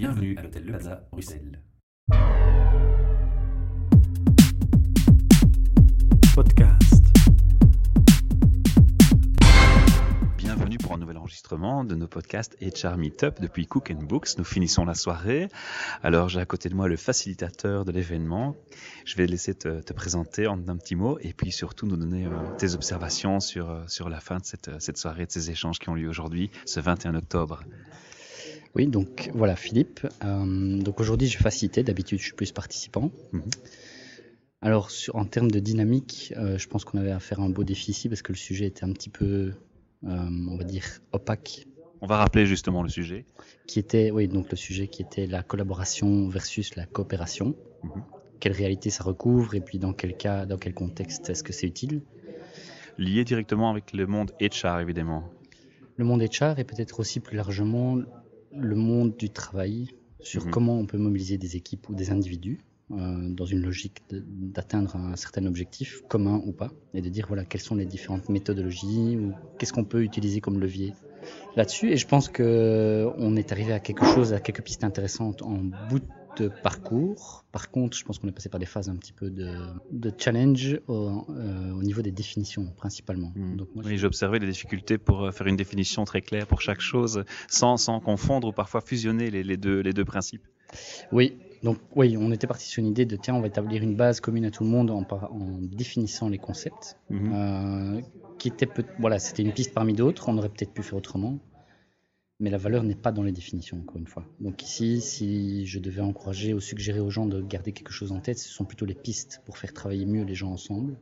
Bienvenue à l'hôtel Le Plaza, Bruxelles. Podcast. Bienvenue pour un nouvel enregistrement de nos podcasts HR Meetup depuis Cook and Books. Nous finissons la soirée. Alors j'ai à côté de moi le facilitateur de l'événement. Je vais laisser te, te présenter en un petit mot et puis surtout nous donner euh, tes observations sur, euh, sur la fin de cette, cette soirée, de ces échanges qui ont lieu aujourd'hui, ce 21 octobre. Oui, donc voilà, Philippe. Euh, donc aujourd'hui, je vais faciliter. D'habitude, je suis plus participant. Mhm. Alors, sur- en termes de dynamique, euh, je pense qu'on avait à faire un beau défi ici parce que le sujet était un petit peu, euh, on va dire, opaque. On va rappeler justement le sujet. Qui était, oui, donc le sujet qui était la collaboration versus la coopération. Mhm. Quelle réalité ça recouvre et puis dans quel cas, dans quel contexte est-ce que c'est utile? Lié directement avec le monde HR évidemment. Le monde HR et peut-être aussi plus largement le monde du travail sur Mhm. comment on peut mobiliser des équipes ou des individus euh, dans une logique d'atteindre un certain objectif commun ou pas et de dire voilà quelles sont les différentes méthodologies ou qu'est-ce qu'on peut utiliser comme levier là-dessus et je pense que on est arrivé à quelque chose à quelques pistes intéressantes en bout de parcours par contre je pense qu'on est passé par des phases un petit peu de, de challenge au, euh, au niveau des définitions principalement Mhm. donc moi, Oui, j'ai observé les difficultés pour euh, faire une définition très claire pour chaque chose, sans, sans confondre ou parfois fusionner les, les deux, les deux principes. Oui, donc oui, on était parti sur une idée de tiens, on va établir une base commune à tout le monde en, définissant les concepts, Mhm. euh, qui était peut voilà, c'était une piste parmi d'autres. On aurait peut-être pu faire autrement, mais la valeur n'est pas dans les définitions encore une fois. Donc ici, si je devais encourager ou suggérer aux gens de garder quelque chose en tête, ce sont plutôt les pistes pour faire travailler mieux les gens ensemble,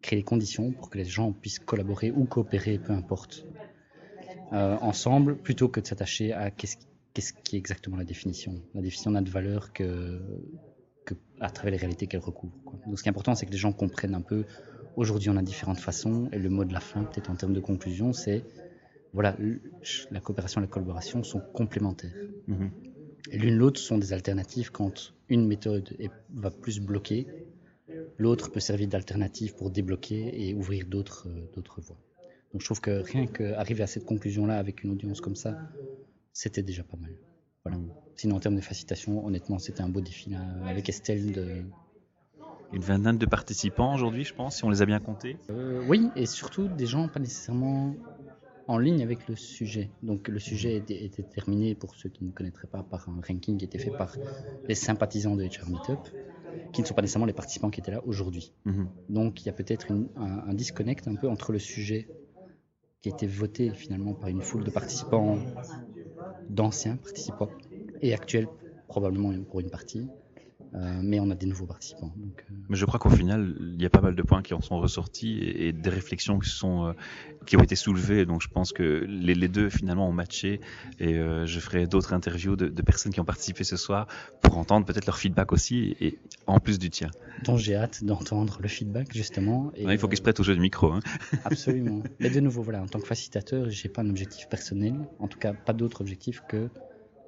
créer les conditions pour que les gens puissent collaborer ou coopérer, peu importe, euh, ensemble, plutôt que de s'attacher à qu'est-ce qui est exactement la définition. La définition n'a de valeur que, à travers les réalités qu'elle recouvre. Donc ce qui est important, c'est que les gens comprennent un peu. Aujourd'hui, on a différentes façons, et le mot de la fin, peut-être en termes de conclusion, c'est voilà, la coopération et la collaboration sont complémentaires. Mhm. Et l'une l'autre sont des alternatives quand une méthode est- va plus bloquer, l'autre peut servir d'alternative pour débloquer et ouvrir d'autres euh, voies. Donc je trouve que rien qu'arriver à cette conclusion-là avec une audience comme ça, c'était déjà pas mal. Voilà. Sinon en termes de facilitation, honnêtement, c'était un beau défi là, avec Estelle de, Une vingtaine de participants aujourd'hui, je pense, si on les a bien comptés. Euh, oui, et surtout des gens pas nécessairement en ligne avec le sujet. Donc le sujet est déterminé, pour ceux qui ne connaîtraient pas, par un ranking qui été fait par les sympathisants de HR Meetup, qui ne sont pas nécessairement les participants qui étaient là aujourd'hui. Mhm. Donc il y a peut-être un, un disconnect un peu entre le sujet qui a été voté finalement par une foule de participants, d'anciens participants, et actuels probablement pour une partie, Euh, mais on a des nouveaux participants. Donc, euh, Mais je crois qu'au final, il y a pas mal de points qui en sont ressortis et, et des réflexions qui, sont, euh, qui ont été soulevées. Donc je pense que les, les deux finalement ont matché et je ferai d'autres interviews de, de personnes qui ont participé ce soir pour entendre peut-être leur feedback aussi et en plus du tien. dont j'ai hâte d'entendre le feedback justement. Et, il faut qu'ils se prêtent au jeu de micro. Hein. Absolument. Mais de nouveau, voilà, en tant que facilitateur, j'ai pas un objectif personnel, en tout cas pas d'autre objectif que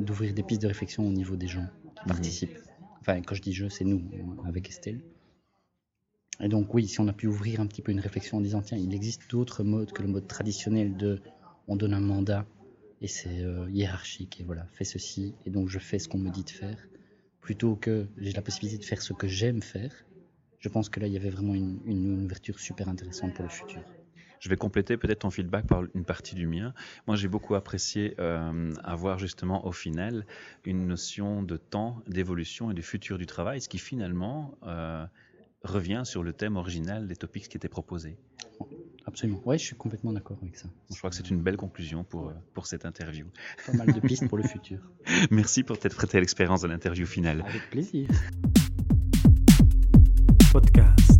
d'ouvrir des pistes de réflexion au niveau des gens qui Mhm. participent. Enfin, quand je dis je, c'est nous, avec Estelle. Et donc oui, si on a pu ouvrir un petit peu une réflexion en disant, tiens, il existe d'autres modes que le mode traditionnel de on donne un mandat et c'est euh, hiérarchique et voilà, fais ceci et donc je fais ce qu'on me dit de faire, plutôt que j'ai la possibilité de faire ce que j'aime faire. Je pense que là, il y avait vraiment une ouverture super intéressante pour le futur. Je vais compléter peut-être ton feedback par une partie du mien. Moi, j'ai beaucoup apprécié euh, avoir justement au final une notion de temps, d'évolution et du futur du travail, ce qui finalement euh, revient sur le thème original des topics qui étaient proposés. Absolument. Ouais, je suis complètement d'accord avec ça. Je crois que c'est une belle conclusion pour, euh, pour cette interview. Pas mal de pistes pour le futur. Merci pour t'être prêté à l'expérience de l'interview finale. Avec plaisir. Podcast.